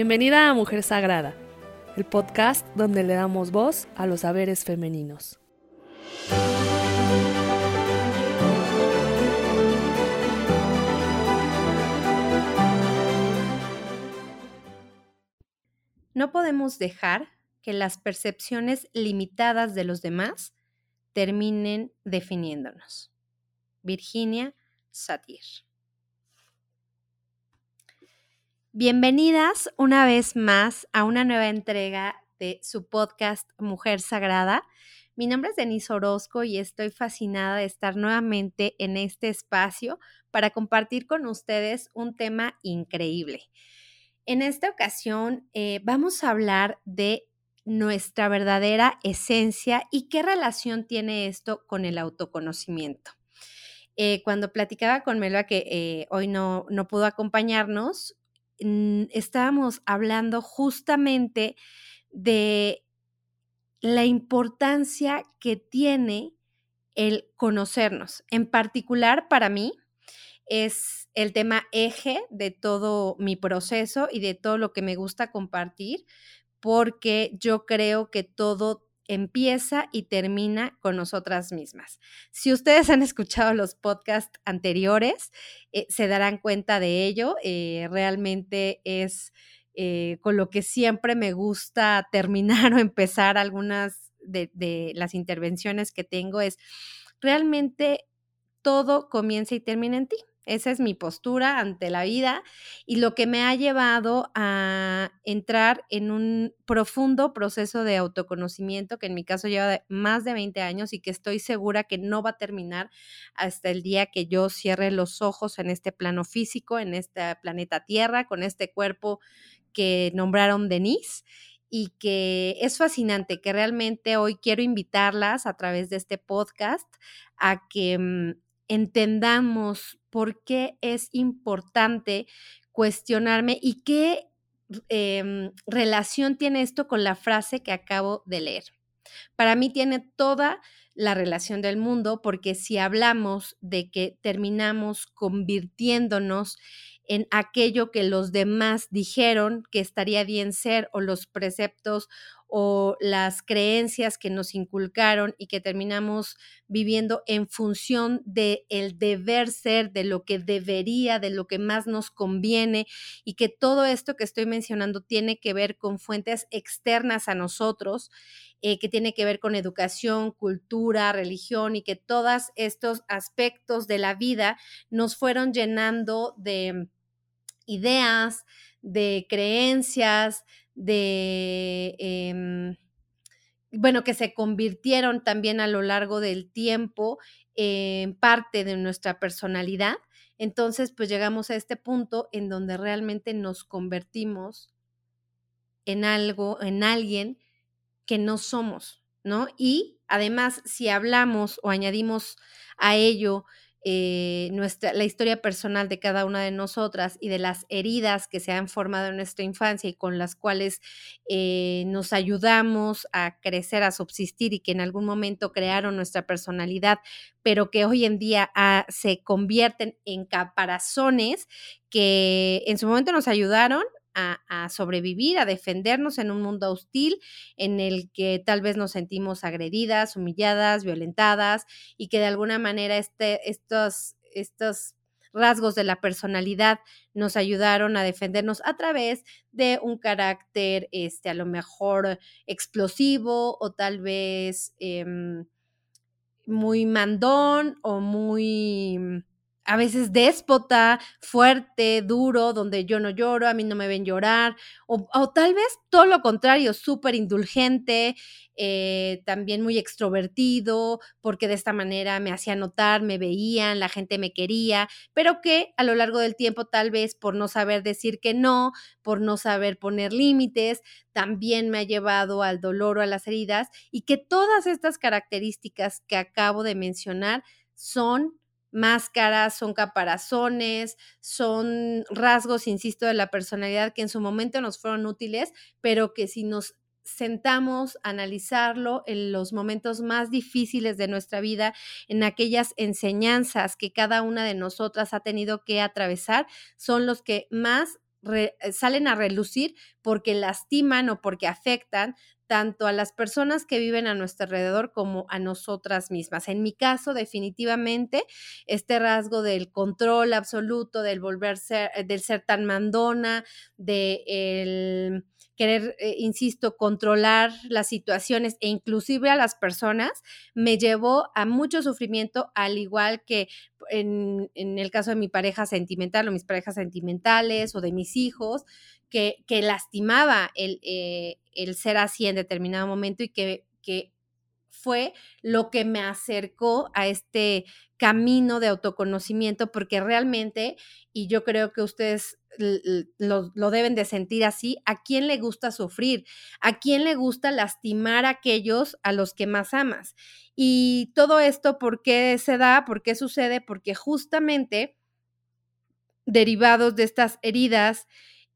Bienvenida a Mujer Sagrada, el podcast donde le damos voz a los saberes femeninos. No podemos dejar que las percepciones limitadas de los demás terminen definiéndonos. Virginia Satir. Bienvenidas una vez más a una nueva entrega de su podcast Mujer Sagrada. Mi nombre es Denise Orozco y estoy fascinada de estar nuevamente en este espacio para compartir con ustedes un tema increíble. En esta ocasión eh, vamos a hablar de nuestra verdadera esencia y qué relación tiene esto con el autoconocimiento. Eh, cuando platicaba con Melba, que eh, hoy no, no pudo acompañarnos, estábamos hablando justamente de la importancia que tiene el conocernos. En particular, para mí, es el tema eje de todo mi proceso y de todo lo que me gusta compartir, porque yo creo que todo empieza y termina con nosotras mismas. Si ustedes han escuchado los podcasts anteriores, eh, se darán cuenta de ello. Eh, realmente es eh, con lo que siempre me gusta terminar o empezar algunas de, de las intervenciones que tengo es realmente todo comienza y termina en ti. Esa es mi postura ante la vida y lo que me ha llevado a entrar en un profundo proceso de autoconocimiento que en mi caso lleva más de 20 años y que estoy segura que no va a terminar hasta el día que yo cierre los ojos en este plano físico, en este planeta Tierra, con este cuerpo que nombraron Denise y que es fascinante, que realmente hoy quiero invitarlas a través de este podcast a que mm, entendamos por qué es importante cuestionarme y qué em, relación tiene esto con la frase que acabo de leer. Para mí tiene toda la relación del mundo porque si hablamos de que terminamos convirtiéndonos en aquello que los demás dijeron que estaría bien ser o los preceptos o las creencias que nos inculcaron y que terminamos viviendo en función de el deber ser, de lo que debería, de lo que más nos conviene y que todo esto que estoy mencionando tiene que ver con fuentes externas a nosotros, eh, que tiene que ver con educación, cultura, religión y que todos estos aspectos de la vida nos fueron llenando de ideas, de creencias, de, em, bueno, que se convirtieron también a lo largo del tiempo en parte de nuestra personalidad. Entonces, pues llegamos a este punto en donde realmente nos convertimos en algo, en alguien que no somos, ¿no? Y además, si hablamos o añadimos a ello eh, nuestra, la historia personal de cada una de nosotras y de las heridas que se han formado en nuestra infancia y con las cuales eh, nos ayudamos a crecer, a subsistir y que en algún momento crearon nuestra personalidad, pero que hoy en día ah, se convierten en caparazones que en su momento nos ayudaron a, sobrevivir, a defendernos en un mundo hostil en el que tal vez nos sentimos agredidas, humilladas, violentadas y que de alguna manera este, estos, estos rasgos de la personalidad nos ayudaron a defendernos a través de un carácter, este, a lo mejor explosivo o tal vez em, muy mandón o muy a veces déspota, fuerte, duro, donde yo no lloro, a mí no me ven llorar, o, tal vez todo lo contrario, súper indulgente, eh, también muy extrovertido, porque de esta manera me hacía notar, me veían, la gente me quería, pero que a lo largo del tiempo tal vez por no saber decir que no, por no saber poner límites, también me ha llevado al dolor o a las heridas, y que todas estas características que acabo de mencionar son máscaras, son caparazones, son rasgos, insisto, de la personalidad que en su momento nos fueron útiles, pero que si nos sentamos a analizarlo en los momentos más difíciles de nuestra vida, en aquellas enseñanzas que cada una de nosotras ha tenido que atravesar, son los que más salen a relucir porque lastiman o porque afectan tanto a las personas que viven a nuestro alrededor como a nosotras mismas. En mi caso, definitivamente, este rasgo del control absoluto, del volver ser, del ser tan mandona, de el querer, eh, insisto, controlar las situaciones e inclusive a las personas, me llevó a mucho sufrimiento, al igual que en, el caso de mi pareja sentimental o mis parejas sentimentales o de mis hijos, que, lastimaba el, eh, el, ser así en determinado momento y que, fue lo que me acercó a este camino de autoconocimiento, porque realmente, y yo creo que ustedes lo, deben de sentir así, ¿a quién le gusta sufrir? ¿A quién le gusta lastimar a aquellos a los que más amas? Y todo esto, ¿por qué se da? ¿Por qué sucede? Porque justamente derivados de estas heridas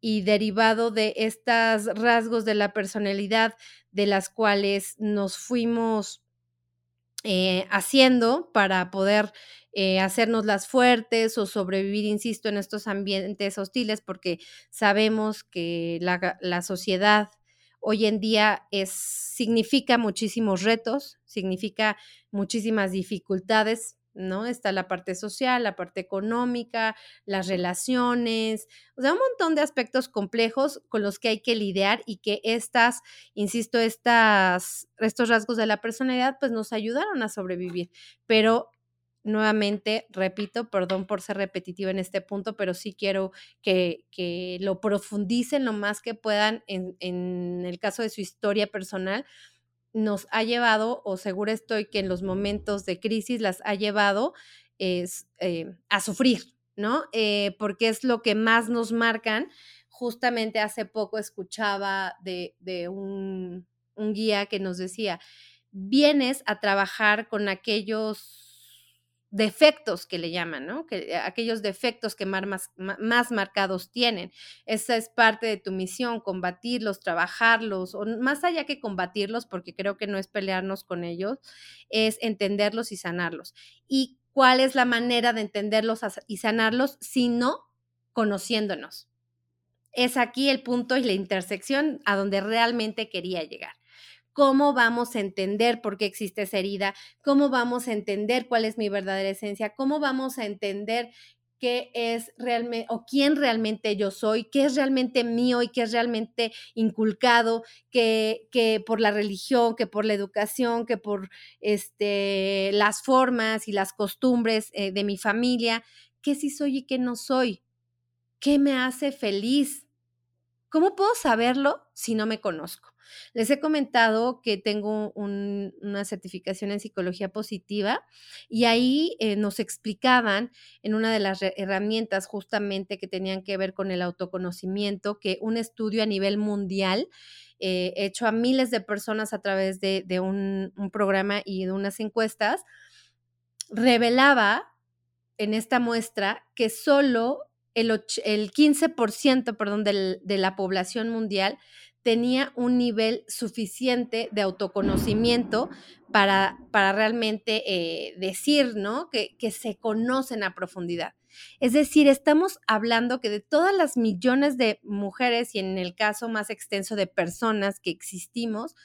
y derivado de estos rasgos de la personalidad de las cuales nos fuimos eh, haciendo para poder eh, hacernos las fuertes o sobrevivir, insisto, en estos ambientes hostiles, porque sabemos que la, la sociedad hoy en día es, significa muchísimos retos, significa muchísimas dificultades ¿no? Está la parte social, la parte económica, las relaciones, o sea, un montón de aspectos complejos con los que hay que lidiar y que estas, insisto, estas, estos rasgos de la personalidad pues nos ayudaron a sobrevivir. Pero nuevamente, repito, perdón por ser repetitivo en este punto, pero sí quiero que, que lo profundicen lo más que puedan en, en el caso de su historia personal, nos ha llevado, o seguro estoy que en los momentos de crisis las ha llevado es, eh, a sufrir, ¿no? Eh, porque es lo que más nos marcan. Justamente hace poco escuchaba de, de un, un guía que nos decía, vienes a trabajar con aquellos defectos que le llaman, ¿no? Que, eh, aquellos defectos que más, más, marcados tienen. Esa es parte de tu misión, combatirlos, trabajarlos, o más allá que combatirlos, porque creo que no es pelearnos con ellos, es entenderlos y sanarlos. ¿Y cuál es la manera de entenderlos y sanarlos? Sino conociéndonos. Es aquí el punto y la intersección a donde realmente quería llegar cómo vamos a entender por qué existe esa herida, cómo vamos a entender cuál es mi verdadera esencia, cómo vamos a entender qué es realmente o quién realmente yo soy, qué es realmente mío y qué es realmente inculcado, que, que por la religión, que por la educación, que por este, las formas y las costumbres eh, de mi familia, qué sí soy y qué no soy, qué me hace feliz. ¿Cómo puedo saberlo si no me conozco? Les he comentado que tengo una certificación en psicología positiva y ahí eh, nos explicaban en una de las herramientas justamente que tenían que ver con el autoconocimiento, que un estudio a nivel mundial eh, hecho a miles de personas a través de, un, programa y de unas encuestas, revelaba en esta muestra que solo el, 15% perdón, de la población mundial tenía un nivel suficiente de autoconocimiento para, para realmente eh, decir, ¿no? Que, que se conocen a profundidad. Es decir, estamos hablando que de todas las millones de mujeres y en el caso más extenso de personas que existimos,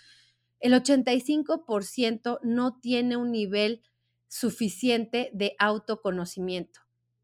el 85% no tiene un nivel suficiente de autoconocimiento.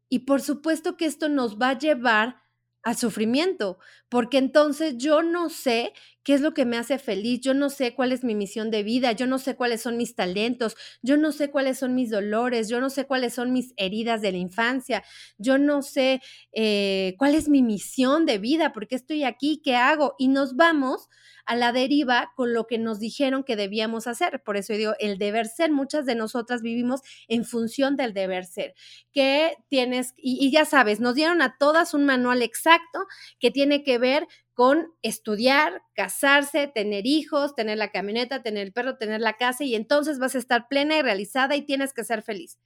Y por supuesto que esto nos va a llevar al sufrimiento, porque entonces yo no sé qué es lo que me hace feliz, yo no sé cuál es mi misión de vida, yo no sé cuáles son mis talentos, yo no sé cuáles son mis dolores, yo no sé cuáles son mis heridas de la infancia, yo no sé eh, cuál es mi misión de vida, por qué estoy aquí, qué hago, y nos vamos a la deriva con lo que nos dijeron que debíamos hacer. Por eso digo, el deber ser, muchas de nosotras vivimos en función del deber ser, que tienes, y, ya sabes, nos dieron a todas un manual exacto que tiene que ver con estudiar, casarse, tener hijos, tener la camioneta, tener el perro, tener la casa y entonces vas a estar plena y realizada y tienes que ser feliz.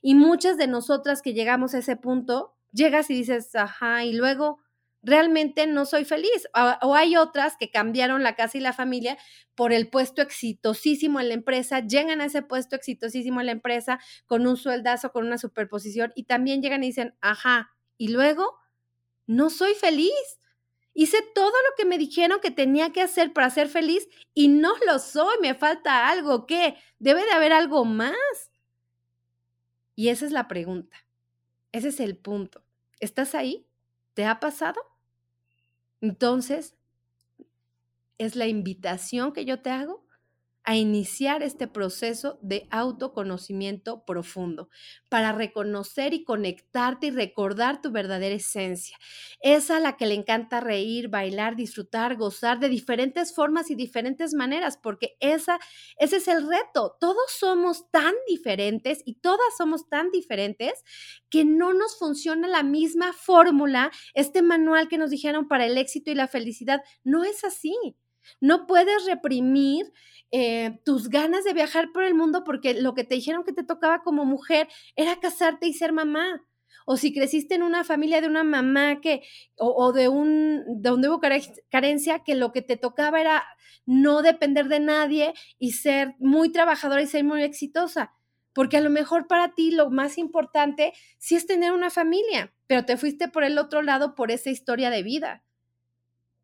Y muchas de nosotras que llegamos a ese punto, llegas y dices, ajá, y luego, realmente no soy feliz. O, hay otras que cambiaron la casa y la familia por el puesto exitosísimo en la empresa, llegan a ese puesto exitosísimo en la empresa con un sueldazo, con una superposición y también llegan y dicen, ajá, y luego, no soy feliz. Hice todo lo que me dijeron que tenía que hacer para ser feliz y no lo soy, me falta algo, ¿qué? Debe de haber algo más. Y esa es la pregunta. Ese es el punto. ¿Estás ahí? ¿Te ha pasado? Entonces, es la invitación que yo te hago a iniciar este proceso de autoconocimiento profundo, para reconocer y conectarte y recordar tu verdadera esencia. Esa a la que le encanta reír, bailar, disfrutar, gozar de diferentes formas y diferentes maneras, porque esa, ese es el reto. Todos somos tan diferentes y todas somos tan diferentes que no nos funciona la misma fórmula, este manual que nos dijeron para el éxito y la felicidad. No es así. No puedes reprimir eh, tus ganas de viajar por el mundo porque lo que te dijeron que te tocaba como mujer era casarte y ser mamá. O si creciste en una familia de una mamá que, o, de un, donde hubo carencia, que lo que te tocaba era no depender de nadie y ser muy trabajadora y ser muy exitosa. Porque a lo mejor para ti lo más importante sí es tener una familia, pero te fuiste por el otro lado por esa historia de vida.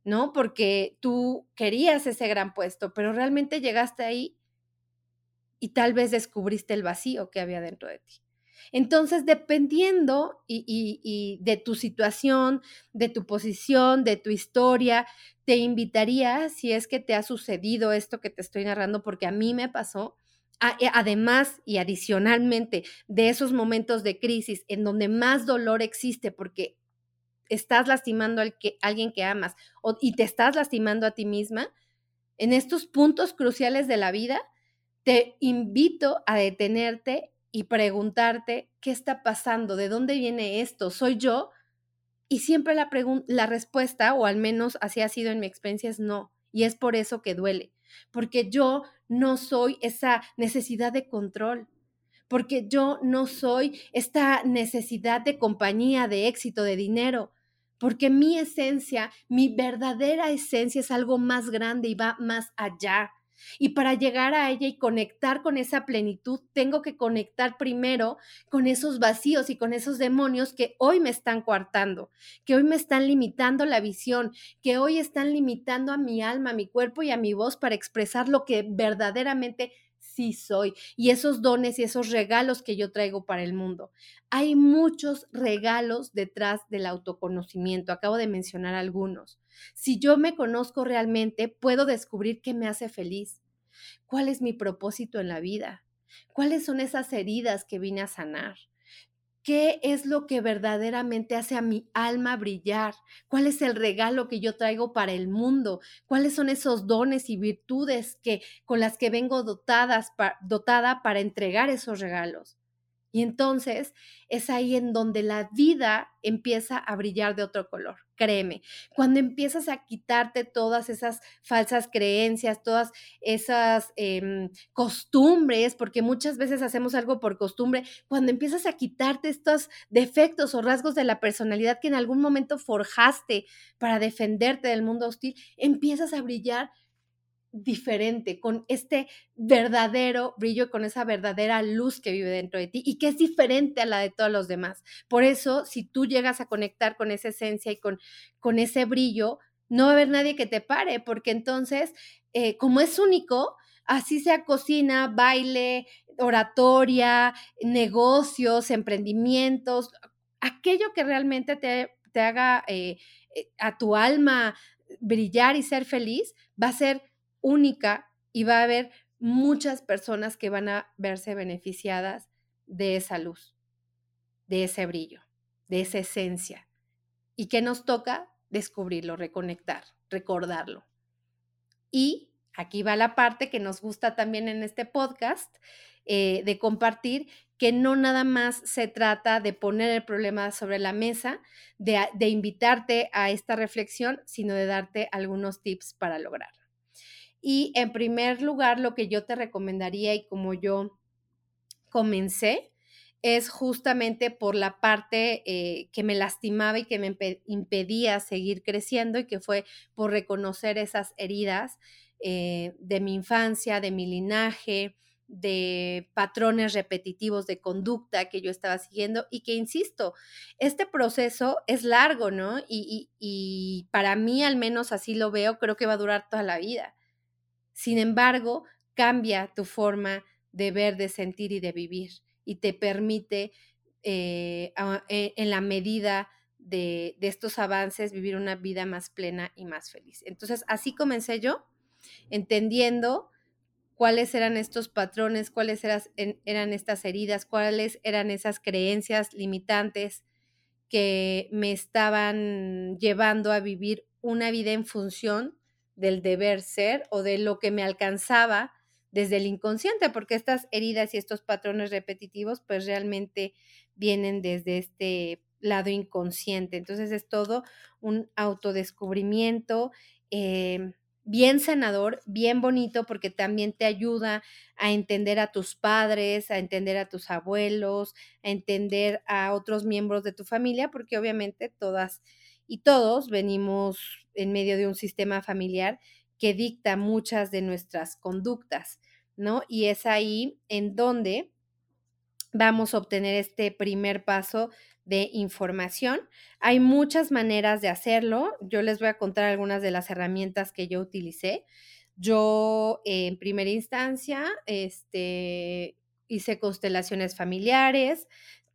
¿No? Porque tú querías ese gran puesto, pero realmente llegaste ahí y tal vez descubriste el vacío que había dentro de ti. Entonces, dependiendo y, de tu situación, de tu posición, de tu historia, te invitaría, si es que te ha sucedido esto que te estoy narrando, porque a mí me pasó, además y adicionalmente de esos momentos de crisis en donde más dolor existe, porque estás lastimando a alguien que amas y te estás lastimando a ti misma, en estos puntos cruciales de la vida, te invito a detenerte y preguntarte qué está pasando, de dónde viene esto, soy yo. Y siempre la, la respuesta, o al menos así ha sido en mi experiencia, es no. Y es por eso que duele, porque yo no soy esa necesidad de control, porque yo no soy esta necesidad de compañía, de éxito, de dinero porque mi esencia, mi verdadera esencia es algo más grande y va más allá. Y para llegar a ella y conectar con esa plenitud, tengo que conectar primero con esos vacíos y con esos demonios que hoy me están coartando, que hoy me están limitando la visión, que hoy están limitando a mi alma, a mi cuerpo y a mi voz para expresar lo que verdaderamente sí soy y esos dones y esos regalos que yo traigo para el mundo. Hay muchos regalos detrás del autoconocimiento. Acabo de mencionar algunos. Si yo me conozco realmente, puedo descubrir qué me hace feliz. ¿Cuál es mi propósito en la vida? ¿Cuáles son esas heridas que vine a sanar? ¿Qué es lo que verdaderamente hace a mi alma brillar? ¿Cuál es el regalo que yo traigo para el mundo? ¿Cuáles son esos dones y virtudes que con las que vengo dotadas, dotada para entregar esos regalos? Y entonces es ahí en donde la vida empieza a brillar de otro color. Créeme, cuando empiezas a quitarte todas esas falsas creencias, todas esas em, costumbres, porque muchas veces hacemos algo por costumbre, cuando empiezas a quitarte estos defectos o rasgos de la personalidad que en algún momento forjaste para defenderte del mundo hostil, empiezas a brillar diferente, con este verdadero brillo, con esa verdadera luz que vive dentro de ti y que es diferente a la de todos los demás. Por eso, si tú llegas a conectar con esa esencia y con, con ese brillo, no va a haber nadie que te pare, porque entonces, eh, como es único, así sea cocina, baile, oratoria, negocios, emprendimientos, aquello que realmente te, te haga eh, eh, a tu alma brillar y ser feliz, va a ser única y va a haber muchas personas que van a verse beneficiadas de esa luz, de ese brillo, de esa esencia. ¿Y qué nos toca? Descubrirlo, reconectar, recordarlo. Y aquí va la parte que nos gusta también en este podcast, eh, de compartir que no nada más se trata de poner el problema sobre la mesa, de, de invitarte a esta reflexión, sino de darte algunos tips para lograrlo. Y en primer lugar, lo que yo te recomendaría y como yo comencé, es justamente por la parte eh, que me lastimaba y que me impedía seguir creciendo y que fue por reconocer esas heridas eh, de mi infancia, de mi linaje, de patrones repetitivos de conducta que yo estaba siguiendo y que, insisto, este proceso es largo, ¿no? Y, y, para mí, al menos así lo veo, creo que va a durar toda la vida. Sin embargo, cambia tu forma de ver, de sentir y de vivir y te permite, eh, e, en la medida de estos avances, vivir una vida más plena y más feliz. Entonces, así comencé yo, entendiendo cuáles eran estos patrones, cuáles eran, estas heridas, cuáles eran esas creencias limitantes que me estaban llevando a vivir una vida en función del deber ser o de lo que me alcanzaba desde el inconsciente, porque estas heridas y estos patrones repetitivos pues realmente vienen desde este lado inconsciente. Entonces es todo un autodescubrimiento. Eh, bien sanador, bien bonito, porque también te ayuda a entender a tus padres, a entender a tus abuelos, a entender a otros miembros de tu familia, porque obviamente todas y todos venimos en medio de un sistema familiar que dicta muchas de nuestras conductas, ¿no? Y es ahí en donde vamos a obtener este primer paso de información. Hay muchas maneras de hacerlo. Yo les voy a contar algunas de las herramientas que yo utilicé. Yo en primera instancia este, hice constelaciones familiares,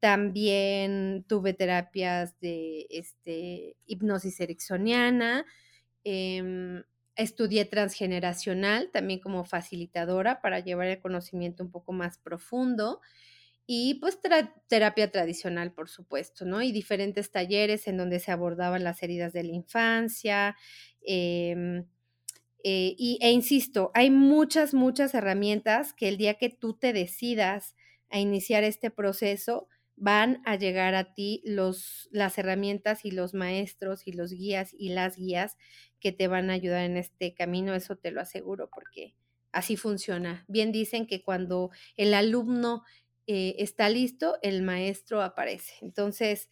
también tuve terapias de este, hipnosis ericksoniana, em, estudié transgeneracional también como facilitadora para llevar el conocimiento un poco más profundo y pues terapia tradicional, por supuesto, ¿no? Y diferentes talleres en donde se abordaban las heridas de la infancia. Em, eh, y, e insisto, hay muchas, muchas herramientas que el día que tú te decidas a iniciar este proceso, van a llegar a ti los, las herramientas y los maestros y los guías y las guías que te van a ayudar en este camino, eso te lo aseguro porque así funciona. Bien dicen que cuando el alumno eh, está listo, el maestro aparece. Entonces,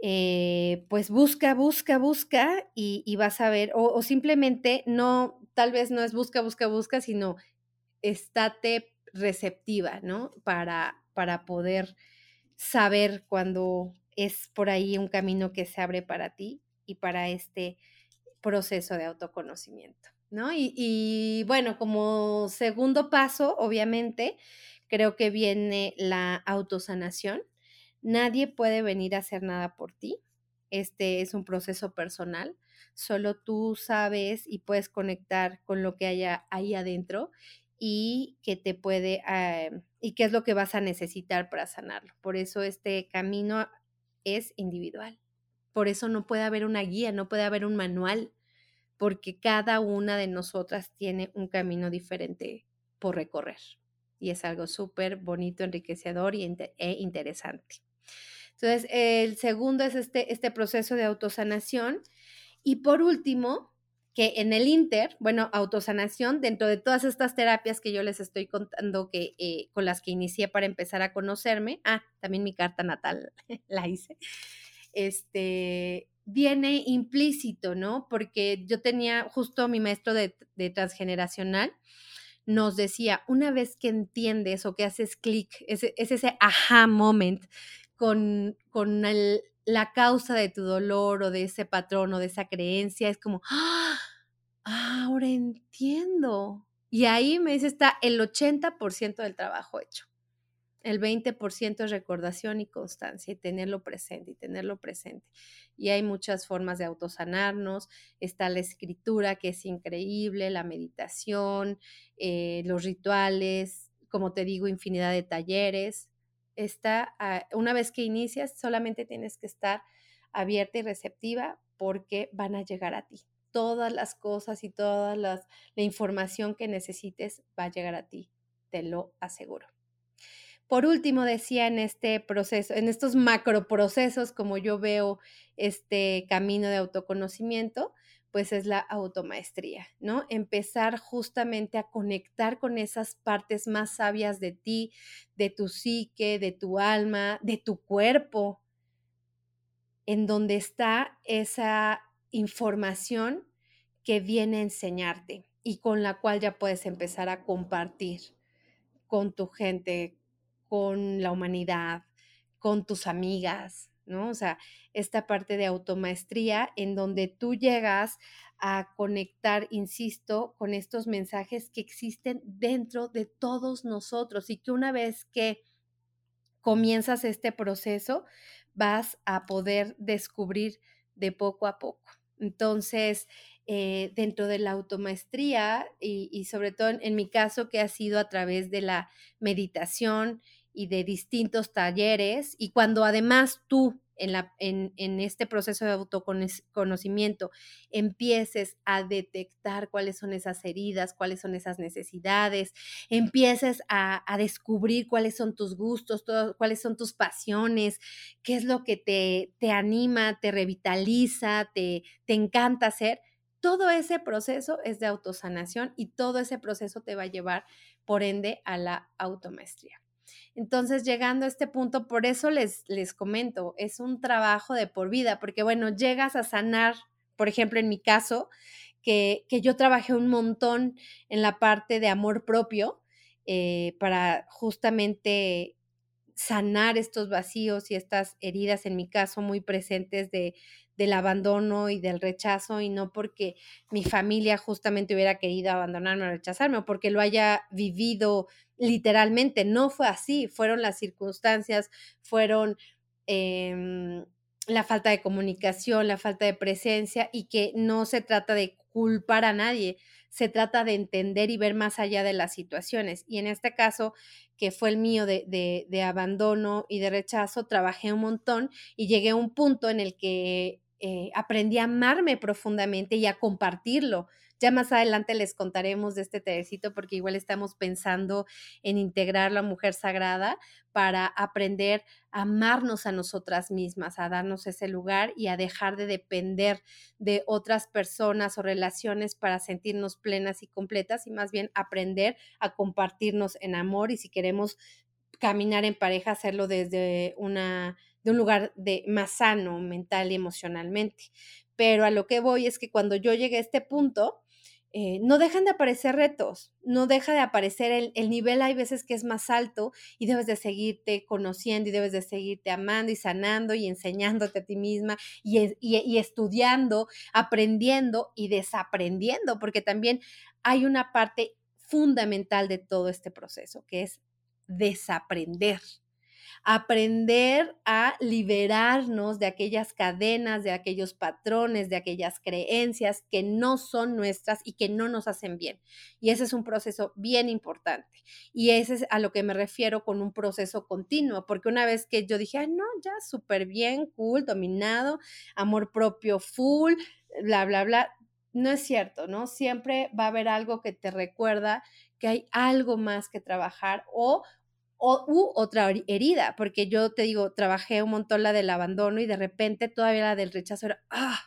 eh, pues busca, busca, busca y, vas a ver, o, simplemente no, tal vez no es busca, busca, busca, sino estate receptiva, ¿no? Para, para poder saber cuando es por ahí un camino que se abre para ti y para este proceso de autoconocimiento, ¿no? Y, y bueno, como segundo paso, obviamente, creo que viene la autosanación. Nadie puede venir a hacer nada por ti. Este es un proceso personal. Solo tú sabes y puedes conectar con lo que haya ahí adentro y que te puede eh, y qué es lo que vas a necesitar para sanarlo. Por eso este camino es individual. Por eso no puede haber una guía, no puede haber un manual, porque cada una de nosotras tiene un camino diferente por recorrer y es algo súper bonito, enriquecedor e interesante. Entonces, el segundo es este, este proceso de autosanación. Y por último, que en el Inter, bueno, autosanación, dentro de todas estas terapias que yo les estoy contando que eh, con las que inicié para empezar a conocerme, ah, también mi carta natal la hice, este, viene implícito, ¿no? Porque yo tenía justo mi maestro de, transgeneracional, nos decía, una vez que entiendes o que haces clic, es, ese aha moment con, con la causa de tu dolor o de ese patrón o de esa creencia, es como, ¡Ah! ahora entiendo. Y ahí me dice, está el 80% del trabajo hecho. El 20% es recordación y constancia y tenerlo presente y tenerlo presente. Y hay muchas formas de autosanarnos. Está la escritura, que es increíble, la meditación, eh, los rituales, como te digo, infinidad de talleres. Está, una vez que inicias, solamente tienes que estar abierta y receptiva porque van a llegar a ti. Todas las cosas y toda la información que necesites va a llegar a ti, te lo aseguro. Por último, decía en este proceso, en estos macroprocesos, como yo veo este camino de autoconocimiento, pues es la automaestría, ¿no? Empezar justamente a conectar con esas partes más sabias de ti, de tu psique, de tu alma, de tu cuerpo, en donde está esa información que viene a enseñarte y con la cual ya puedes empezar a compartir con tu gente, con la humanidad, con tus amigas, ¿no? O sea, esta parte de automaestría en donde tú llegas a conectar, insisto, con estos mensajes que existen dentro de todos nosotros y que una vez que comienzas este proceso, vas a poder descubrir de poco a poco. Entonces, eh, dentro de la automaestría y, y sobre todo en, en, mi caso que ha sido a través de la meditación y de distintos talleres y cuando además tú en, la, en, en, este proceso de autoconocimiento empieces a detectar cuáles son esas heridas, cuáles son esas necesidades, empieces a, a descubrir cuáles son tus gustos, cuáles son tus pasiones, qué es lo que te, te anima, te revitaliza, te, te encanta hacer. Todo ese proceso es de autosanación y todo ese proceso te va a llevar, por ende, a la automaestría. Entonces, llegando a este punto, por eso les, les comento, es un trabajo de por vida, porque bueno, llegas a sanar, por ejemplo, en mi caso, que, que yo trabajé un montón en la parte de amor propio eh, para justamente sanar estos vacíos y estas heridas, en mi caso, muy presentes de, del abandono y del rechazo, y no porque mi familia justamente hubiera querido abandonarme o rechazarme, o porque lo haya vivido literalmente, no fue así, fueron las circunstancias, fueron eh, la falta de comunicación, la falta de presencia, y que no se trata de culpar a nadie, se trata de entender y ver más allá de las situaciones. Y en este caso, que fue el mío de, de, de, abandono y de rechazo, trabajé un montón y llegué a un punto en el que eh, aprendí a amarme profundamente y a compartirlo. Ya más adelante les contaremos de este tecito porque igual estamos pensando en integrar la mujer sagrada para aprender a amarnos a nosotras mismas, a darnos ese lugar y a dejar de depender de otras personas o relaciones para sentirnos plenas y completas y más bien aprender a compartirnos en amor y si queremos caminar en pareja, hacerlo desde una un lugar de más sano mental y emocionalmente. Pero a lo que voy es que cuando yo llegué a este punto, eh, no dejan de aparecer retos, no deja de aparecer el, el, nivel, hay veces que es más alto y debes de seguirte conociendo y debes de seguirte amando y sanando y enseñándote a ti misma y, y estudiando, aprendiendo y desaprendiendo, porque también hay una parte fundamental de todo este proceso, que es desaprender aprender a liberarnos de aquellas cadenas, de aquellos patrones, de aquellas creencias que no son nuestras y que no nos hacen bien. Y ese es un proceso bien importante. Y ese es a lo que me refiero con un proceso continuo, porque una vez que yo dije, ah, no, ya súper bien, cool, dominado, amor propio full, bla, bla, bla, no es cierto, ¿no? Siempre va a haber algo que te recuerda que hay algo más que trabajar o o, u otra herida, porque yo te digo, trabajé un montón la del abandono y de repente todavía la del rechazo era, ah,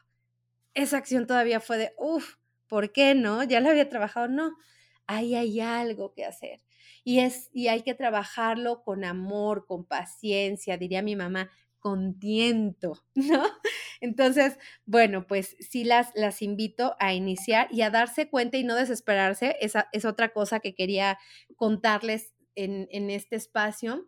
esa acción todavía fue de, uff, ¿por qué no? Ya la había trabajado, no, ahí hay algo que hacer. Y, es, y hay que trabajarlo con amor, con paciencia, diría mi mamá, con tiento, ¿no? Entonces, bueno, pues sí las, las invito a iniciar y a darse cuenta y no desesperarse. Esa es otra cosa que quería contarles en, este espacio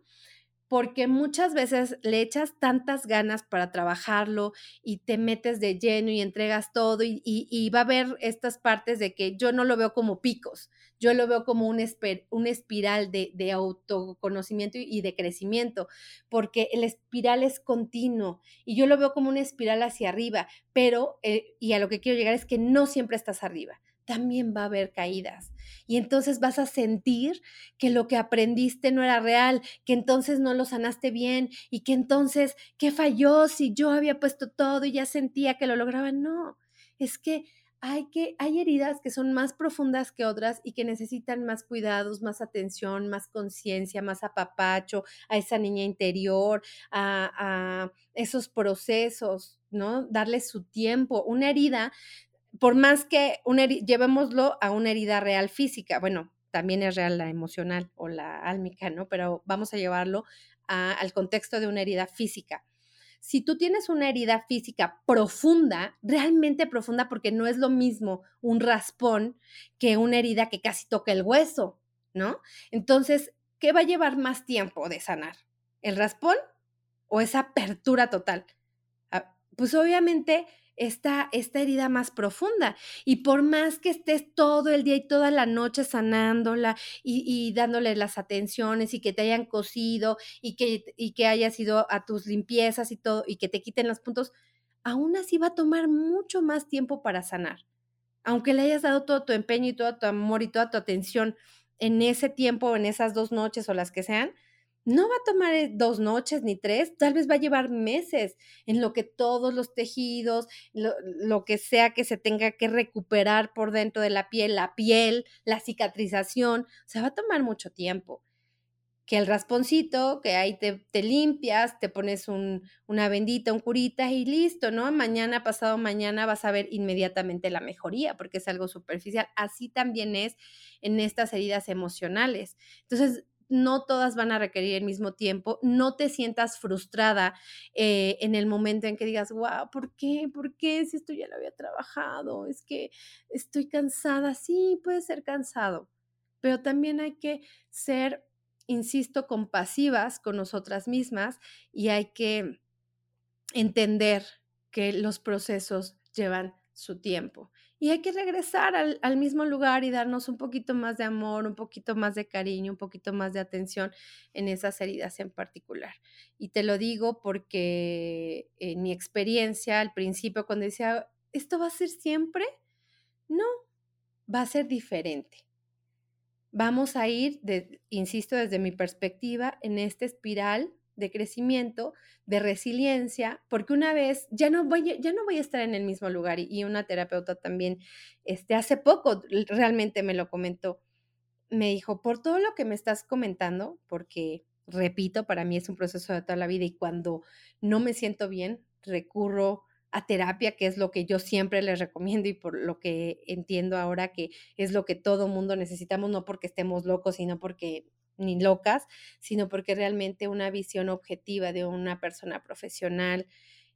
porque muchas veces le echas tantas ganas para trabajarlo y te metes de lleno y entregas todo y, y, va a haber estas partes de que yo no lo veo como picos, yo lo veo como un, esper, un espiral de, de, autoconocimiento y de crecimiento, porque el espiral es continuo y yo lo veo como una espiral hacia arriba, pero, eh, y a lo que quiero llegar es que no siempre estás arriba también va a haber caídas. Y entonces vas a sentir que lo que aprendiste no era real, que entonces no lo sanaste bien y que entonces, ¿qué falló si yo había puesto todo y ya sentía que lo lograba? No, es que hay, que, hay heridas que son más profundas que otras y que necesitan más cuidados, más atención, más conciencia, más apapacho a esa niña interior, a, a esos procesos, ¿no? Darle su tiempo. Una herida por más que una llevémoslo a una herida real física, bueno, también es real la emocional o la álmica, ¿no? Pero vamos a llevarlo al contexto de una herida física. Si tú tienes una herida física profunda, realmente profunda, porque no es lo mismo un raspón que una herida que casi toca el hueso, ¿no? Entonces, ¿qué va a llevar más tiempo de sanar? ¿El raspón o esa apertura total? Ah, pues obviamente esta, esta herida más profunda. Y por más que estés todo el día y toda la noche sanándola y, dándole las atenciones y que te hayan cosido y que, y que hayas ido a tus limpiezas y todo y que te quiten los puntos, aún así va a tomar mucho más tiempo para sanar. Aunque le hayas dado todo tu empeño y todo tu amor y toda tu atención en ese tiempo, en esas dos noches o las que sean, no va a tomar eh, dos noches ni tres, tal vez va a llevar meses en lo que todos los tejidos, lo, que sea que se tenga que recuperar por dentro de la piel, la piel, la cicatrización, o sea, va a tomar mucho tiempo. Que el rasponcito, que ahí te, te limpias, te pones un, una bendita, un curita y listo, ¿no? Mañana, pasado mañana vas a ver inmediatamente la mejoría porque es algo superficial. Así también es en estas heridas emocionales. Entonces, no todas van a requerir el mismo tiempo, no te sientas frustrada eh, en el momento en que digas, wow, ¿por qué? ¿Por qué? Si esto ya lo había trabajado, es que estoy cansada, sí, puede ser cansado, pero también hay que ser, insisto, compasivas con nosotras mismas y hay que entender que los procesos llevan su tiempo y hay que regresar al, mismo lugar y darnos un poquito más de amor, un poquito más de cariño, un poquito más de atención en esas heridas en particular. Y te lo digo porque en mi experiencia al principio cuando decía, ¿esto va a ser siempre? No, va a ser diferente. Vamos a ir, insisto, desde mi perspectiva, en esta espiral de crecimiento, de resiliencia, porque una vez ya no voy, ya no voy a estar en el mismo lugar y, una terapeuta también, este, hace poco realmente me lo comentó, me dijo, por todo lo que me estás comentando, porque, repito, para mí es un proceso de toda la vida y cuando no me siento bien, recurro a terapia, que es lo que yo siempre les recomiendo y por lo que entiendo ahora que es lo que todo mundo necesitamos, no porque estemos locos, sino porque ni locas, sino porque realmente una visión objetiva de una persona profesional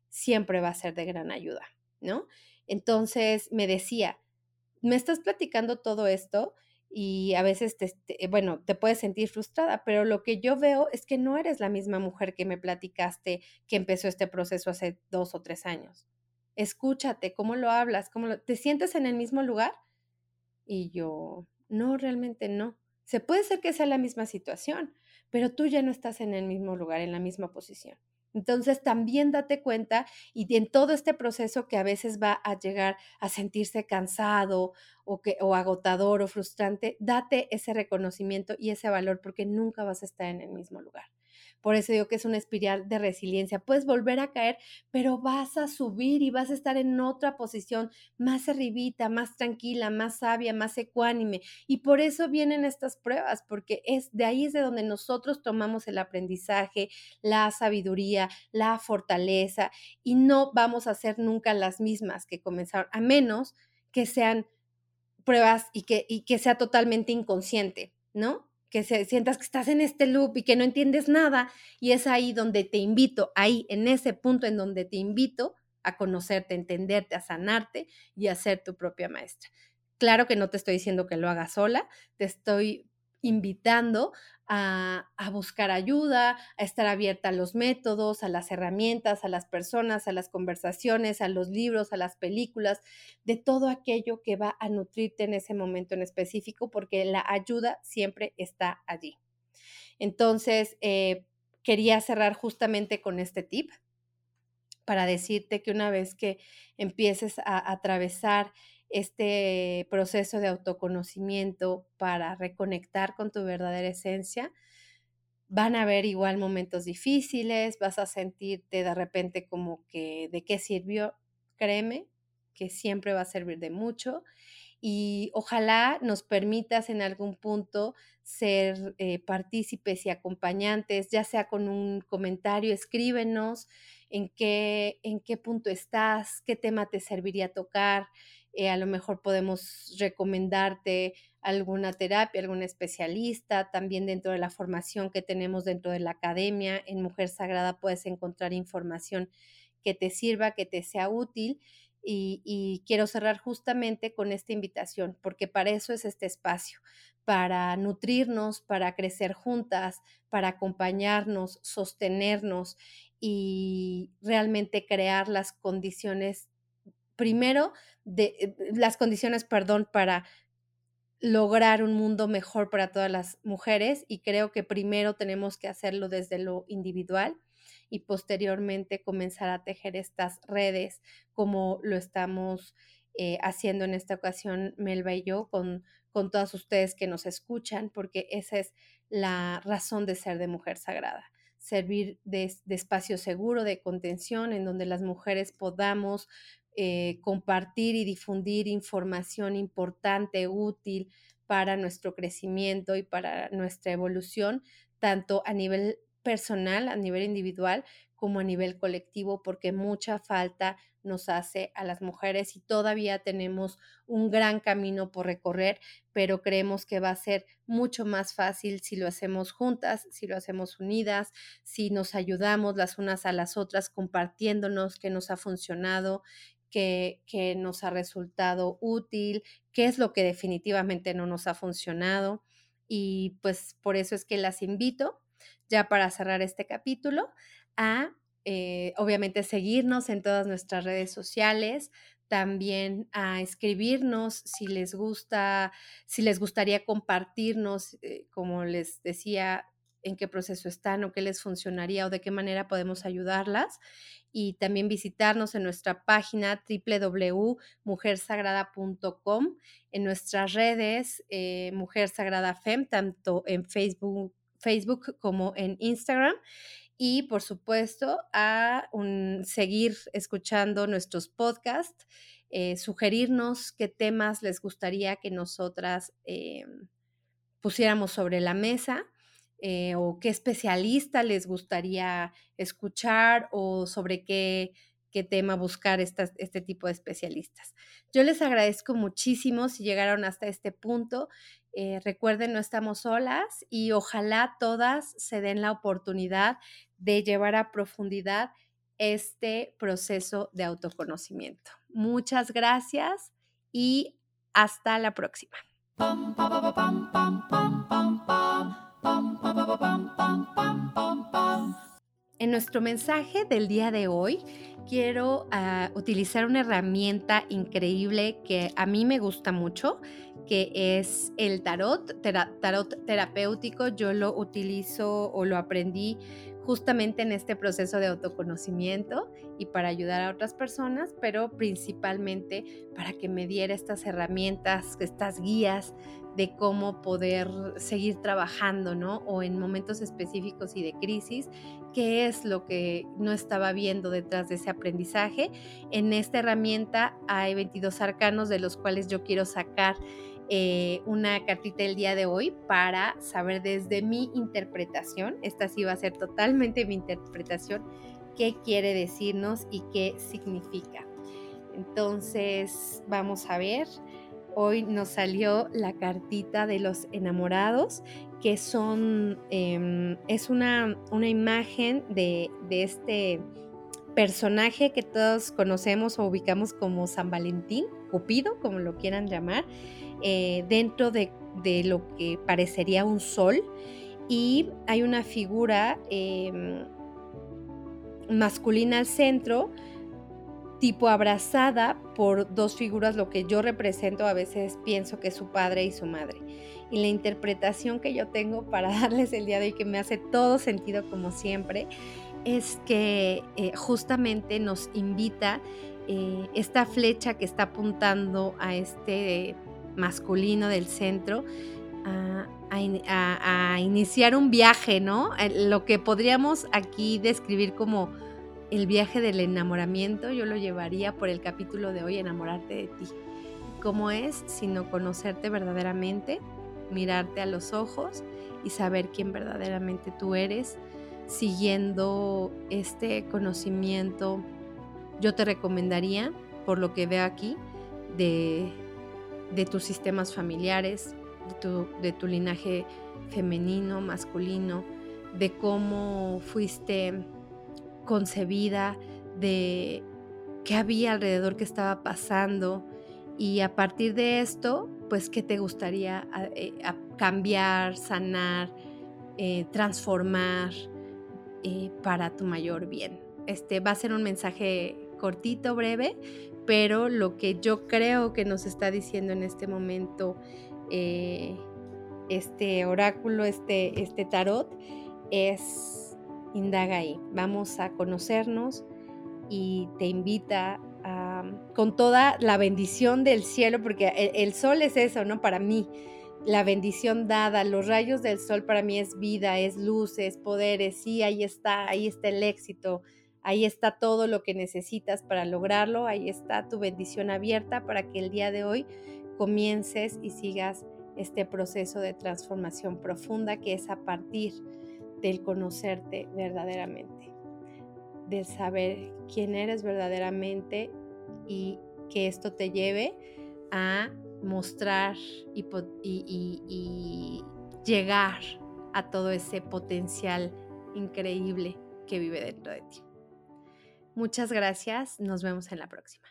siempre va a ser de gran ayuda, ¿no? Entonces me decía, me estás platicando todo esto y a veces, te, bueno, te puedes sentir frustrada, pero lo que yo veo es que no eres la misma mujer que me platicaste que empezó este proceso hace dos o tres años. Escúchate, ¿cómo lo hablas? ¿Cómo ¿Te sientes en el mismo lugar? Y yo, no, realmente no. Se puede ser que sea la misma situación, pero tú ya no estás en el mismo lugar, en la misma posición. Entonces también date cuenta y en todo este proceso que a veces va a llegar a sentirse cansado o, que, o agotador o frustrante, date ese reconocimiento y ese valor porque nunca vas a estar en el mismo lugar. Por eso digo que es una espiral de resiliencia. Puedes volver a caer, pero vas a subir y vas a estar en otra posición más arribita, más tranquila, más sabia, más ecuánime. Y por eso vienen estas pruebas, porque es de ahí es de donde nosotros tomamos el aprendizaje, la sabiduría, la fortaleza y no vamos a ser nunca las mismas que comenzaron, a menos que sean pruebas y que, y que sea totalmente inconsciente, ¿no? Que se, sientas que estás en este loop y que no entiendes nada. Y es ahí donde te invito, ahí, en ese punto en donde te invito a conocerte, a entenderte, a sanarte y a ser tu propia maestra. Claro que no te estoy diciendo que lo hagas sola, te estoy invitando a, buscar ayuda, a estar abierta a los métodos, a las herramientas, a las personas, a las conversaciones, a los libros, a las películas, de todo aquello que va a nutrirte en ese momento en específico, porque la ayuda siempre está allí. Entonces, eh, quería cerrar justamente con este tip para decirte que una vez que empieces a atravesar este proceso de autoconocimiento para reconectar con tu verdadera esencia. Van a haber igual momentos difíciles, vas a sentirte de repente como que de qué sirvió, créeme que siempre va a servir de mucho y ojalá nos permitas en algún punto ser eh, partícipes y acompañantes, ya sea con un comentario, escríbenos en qué, en qué punto estás, qué tema te serviría tocar, eh, a lo mejor podemos recomendarte alguna terapia, algún especialista, también dentro de la formación que tenemos dentro de la academia, en Mujer Sagrada puedes encontrar información que te sirva, que te sea útil y, quiero cerrar justamente con esta invitación, porque para eso es este espacio, para nutrirnos, para crecer juntas, para acompañarnos, sostenernos y realmente crear las condiciones, primero, de, eh, las condiciones, perdón, para lograr un mundo mejor para todas las mujeres y creo que primero tenemos que hacerlo desde lo individual y posteriormente comenzar a tejer estas redes como lo estamos eh, haciendo en esta ocasión Melba y yo con, con todas ustedes que nos escuchan, porque esa es la razón de ser de Mujer Sagrada servir de, espacio seguro, de contención, en donde las mujeres podamos eh, compartir y difundir información importante, útil para nuestro crecimiento y para nuestra evolución, tanto a nivel personal, a nivel individual, como a nivel colectivo, porque mucha falta nos hace a las mujeres y todavía tenemos un gran camino por recorrer, pero creemos que va a ser mucho más fácil si lo hacemos juntas, si lo hacemos unidas, si nos ayudamos las unas a las otras compartiéndonos qué nos ha funcionado, qué nos ha resultado útil, qué es lo que definitivamente no nos ha funcionado. Y pues por eso es que las invito ya para cerrar este capítulo, a eh, obviamente seguirnos en todas nuestras redes sociales, también a escribirnos si les gusta, si les gustaría compartirnos, eh, como les decía, en qué proceso están o qué les funcionaría o de qué manera podemos ayudarlas. Y también visitarnos en nuestra página www.mujersagrada.com, en nuestras redes eh, Mujer Sagrada Fem, tanto en Facebook Facebook como en Instagram. Y por supuesto, a seguir escuchando nuestros podcasts, eh, sugerirnos qué temas les gustaría que nosotras eh, pusiéramos sobre la mesa. Eh, o qué especialista les gustaría escuchar o sobre qué, qué tema buscar este tipo de especialistas. Yo les agradezco muchísimo si llegaron hasta este punto. Eh, recuerden, no estamos solas y ojalá todas se den la oportunidad de llevar a profundidad este proceso de autoconocimiento. Muchas gracias y hasta la próxima. En nuestro mensaje del día de hoy quiero ah, utilizar una herramienta increíble que a mí me gusta mucho, que es el tarot, tarot terapéutico. Yo lo utilizo o lo aprendí justamente en este proceso de autoconocimiento y para ayudar a otras personas, pero principalmente para que me diera estas herramientas, estas guías de cómo poder seguir trabajando, ¿no? O en momentos específicos y de crisis, qué es lo que no estaba viendo detrás de ese aprendizaje. En esta herramienta hay 22 arcanos de los cuales yo quiero sacar eh, una cartita el día de hoy para saber desde mi interpretación, esta sí va a ser totalmente mi interpretación, qué quiere decirnos y qué significa. Entonces, vamos a ver. Hoy nos salió la cartita de los enamorados, que son, em, es una, una imagen de, de este personaje que todos conocemos o ubicamos como San Valentín, Cupido, como lo quieran llamar, eh, dentro de, lo que parecería un sol. Y hay una figura em, masculina al centro, tipo abrazada por dos figuras, lo que yo represento a veces pienso que es su padre y su madre. Y la interpretación que yo tengo para darles el día de hoy, que me hace todo sentido como siempre, es que eh, justamente nos invita eh, esta flecha que está apuntando a este masculino del centro a, iniciar un viaje, ¿no? Lo que podríamos aquí describir como el viaje del enamoramiento, yo lo llevaría por el capítulo de hoy, enamorarte de ti. ¿Cómo es sino conocerte verdaderamente, mirarte a los ojos y saber quién verdaderamente tú eres, siguiendo este conocimiento? Yo te recomendaría, por lo que veo aquí, de de tus sistemas familiares, de tu, linaje femenino, masculino, de cómo fuiste concebida, de qué había alrededor que estaba pasando y a partir de esto, pues, ¿qué te gustaría eh, cambiar, sanar, eh, transformar eh, para tu mayor bien? Este va a ser un mensaje cortito, breve, pero lo que yo creo que nos está diciendo en este momento este oráculo, este, este tarot, es indaga ahí. Vamos a conocernos y te invita con toda la bendición del cielo, porque el, sol es eso, ¿no? Para mí, la bendición dada, los rayos del sol para mí es vida, es luz, es poderes, sí, ahí está, ahí está el éxito, ahí está todo lo que necesitas para lograrlo, ahí está tu bendición abierta para que el día de hoy comiences y sigas este proceso de transformación profunda que es a partir del conocerte verdaderamente, del saber quién eres verdaderamente y que esto te lleve a mostrar y, llegar a todo ese potencial increíble que vive dentro de ti. Muchas gracias, nos vemos en la próxima.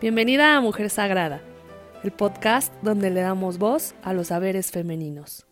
Bienvenida a Mujer Sagrada, el podcast donde le damos voz a los saberes femeninos.